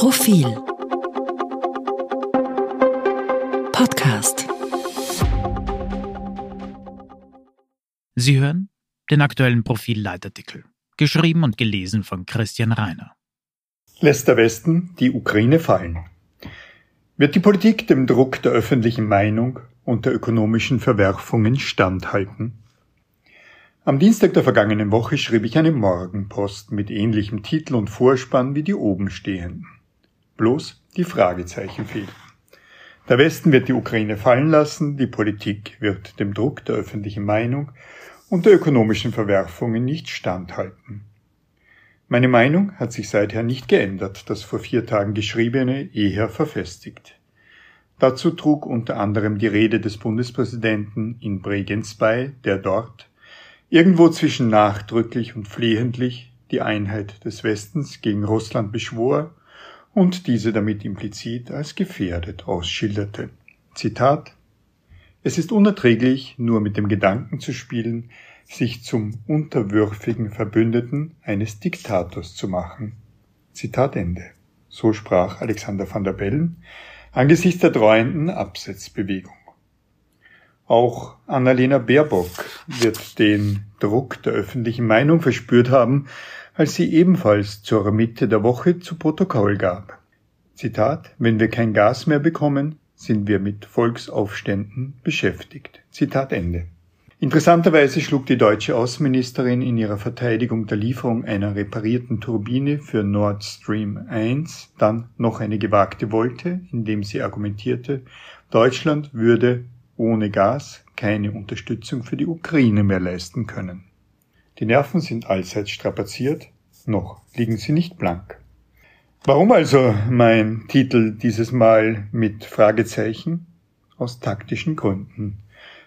Profil Podcast Sie hören den aktuellen Profil-Leitartikel, geschrieben und gelesen von Christian Reiner. Lässt der Westen die Ukraine fallen? Wird die Politik dem Druck der öffentlichen Meinung und der ökonomischen Verwerfungen standhalten? Am Dienstag der vergangenen Woche schrieb ich eine Morgenpost mit ähnlichem Titel und Vorspann wie die oben stehenden. Bloß die Fragezeichen fehlten. Der Westen wird die Ukraine fallen lassen, die Politik wird dem Druck der öffentlichen Meinung und der ökonomischen Verwerfungen nicht standhalten. Meine Meinung hat sich seither nicht geändert, das vor vier Tagen geschriebene eher verfestigt. Dazu trug unter anderem die Rede des Bundespräsidenten in Bregenz bei, der dort, irgendwo zwischen nachdrücklich und flehentlich, die Einheit des Westens gegen Russland beschwor und diese damit implizit als gefährdet ausschilderte. Zitat Es ist unerträglich, nur mit dem Gedanken zu spielen, sich zum unterwürfigen Verbündeten eines Diktators zu machen. Zitat Ende. So sprach Alexander van der Bellen angesichts der dreuenden Absetzbewegung. Auch Annalena Baerbock wird den Druck der öffentlichen Meinung verspürt haben, als sie ebenfalls zur Mitte der Woche zu Protokoll gab. Zitat, wenn wir kein Gas mehr bekommen, sind wir mit Volksaufständen beschäftigt. Zitat Ende. Interessanterweise schlug die deutsche Außenministerin in ihrer Verteidigung der Lieferung einer reparierten Turbine für Nord Stream 1 dann noch eine gewagte Wolte, indem sie argumentierte, Deutschland würde ohne Gas keine Unterstützung für die Ukraine mehr leisten können. Die Nerven sind allseits strapaziert, noch liegen sie nicht blank. Warum also mein Titel dieses Mal mit Fragezeichen? Aus taktischen Gründen.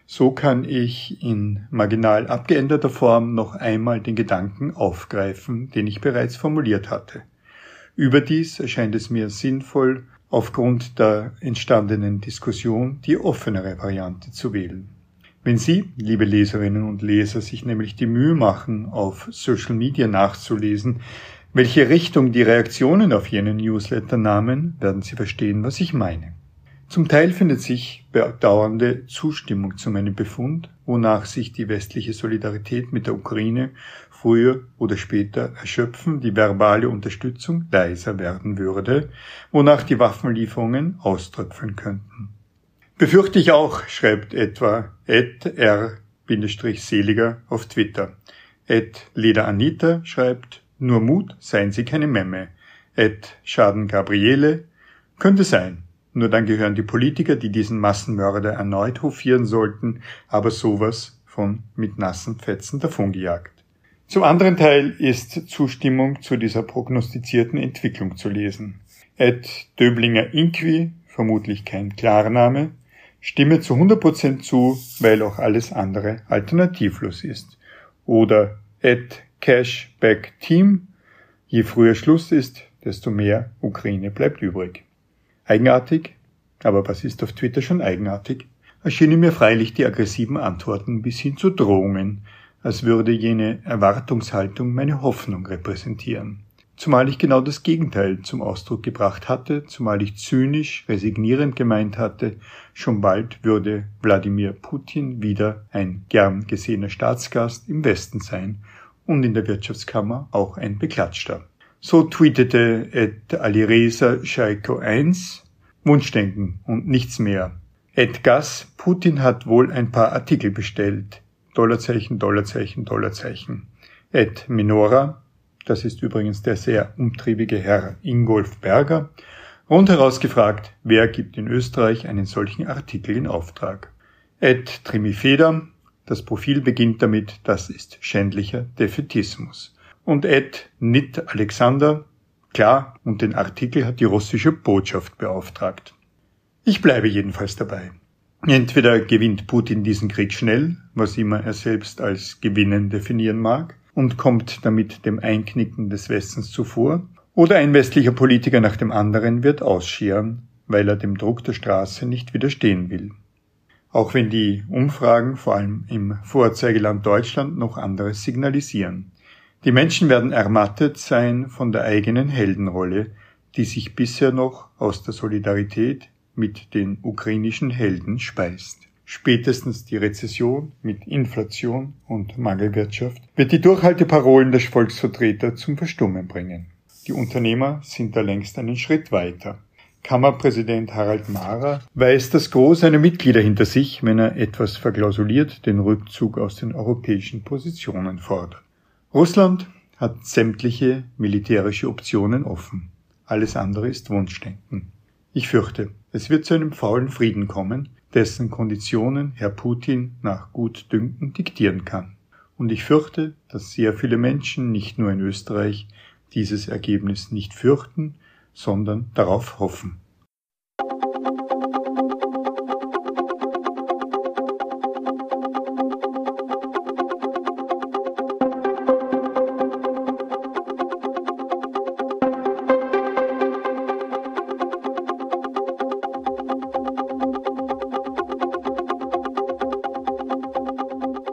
So kann ich in marginal abgeänderter Form noch einmal den Gedanken aufgreifen, den ich bereits formuliert hatte. Überdies erscheint es mir sinnvoll, aufgrund der entstandenen Diskussion die offenere Variante zu wählen. Wenn Sie, liebe Leserinnen und Leser, sich nämlich die Mühe machen, auf Social Media nachzulesen, welche Richtung die Reaktionen auf jenen Newsletter nahmen, werden Sie verstehen, was ich meine. Zum Teil findet sich bedauernde Zustimmung zu meinem Befund, wonach sich die westliche Solidarität mit der Ukraine früher oder später erschöpfen, die verbale Unterstützung leiser werden würde, wonach die Waffenlieferungen auströpfeln könnten. Befürchte ich auch, schreibt etwa Ed R-Seliger auf Twitter. Ed Leda Anita schreibt, nur Mut, seien Sie keine Memme. Ed Schaden Gabriele, könnte sein. Nur dann gehören die Politiker, die diesen Massenmörder erneut hofieren sollten, aber sowas von mit nassen Fetzen davongejagt. Zum anderen Teil ist Zustimmung zu dieser prognostizierten Entwicklung zu lesen. Ed Döblinger Inqui, vermutlich kein Klarname, stimme zu 100% zu, weil auch alles andere alternativlos ist. Oder Ed Cashback Team, je früher Schluss ist, desto mehr Ukraine bleibt übrig. Eigenartig, aber was ist auf Twitter schon eigenartig, erschienen mir freilich die aggressiven Antworten bis hin zu Drohungen, als würde jene Erwartungshaltung meine Hoffnung repräsentieren. Zumal ich genau das Gegenteil zum Ausdruck gebracht hatte, zumal ich zynisch, resignierend gemeint hatte, schon bald würde Wladimir Putin wieder ein gern gesehener Staatsgast im Westen sein und in der Wirtschaftskammer auch ein Beklatschter. So tweetete Ed Alireza Shaiko 1 Wunschdenken und nichts mehr. Ed Gas, Putin hat wohl ein paar Artikel bestellt. Dollarzeichen, Dollarzeichen, Dollarzeichen. Ed Minora, das ist übrigens der sehr umtriebige Herr Ingolf Berger, rundheraus gefragt, wer gibt in Österreich einen solchen Artikel in Auftrag. Ed Trimifeda, das Profil beginnt damit, das ist schändlicher Defetismus. Und Ed Nit Alexander, klar, und den Artikel hat die russische Botschaft beauftragt. Ich bleibe jedenfalls dabei. Entweder gewinnt Putin diesen Krieg schnell, was immer er selbst als Gewinnen definieren mag, und kommt damit dem Einknicken des Westens zuvor, oder ein westlicher Politiker nach dem anderen wird ausscheren, weil er dem Druck der Straße nicht widerstehen will. Auch wenn die Umfragen vor allem im Vorzeigeland Deutschland noch anderes signalisieren. Die Menschen werden ermattet sein von der eigenen Heldenrolle, die sich bisher noch aus der Solidarität mit den ukrainischen Helden speist. Spätestens die Rezession mit Inflation und Mangelwirtschaft wird die Durchhalteparolen der Volksvertreter zum Verstummen bringen. Die Unternehmer sind da längst einen Schritt weiter. Kammerpräsident Harald Mara weist das Gros seiner Mitglieder hinter sich, wenn er etwas verklausuliert den Rückzug aus den europäischen Positionen fordert. Russland hat sämtliche militärische Optionen offen. Alles andere ist Wunschdenken. Ich fürchte, es wird zu einem faulen Frieden kommen, dessen Konditionen Herr Putin nach Gutdünken diktieren kann. Und ich fürchte, dass sehr viele Menschen, nicht nur in Österreich, dieses Ergebnis nicht fürchten, sondern darauf hoffen.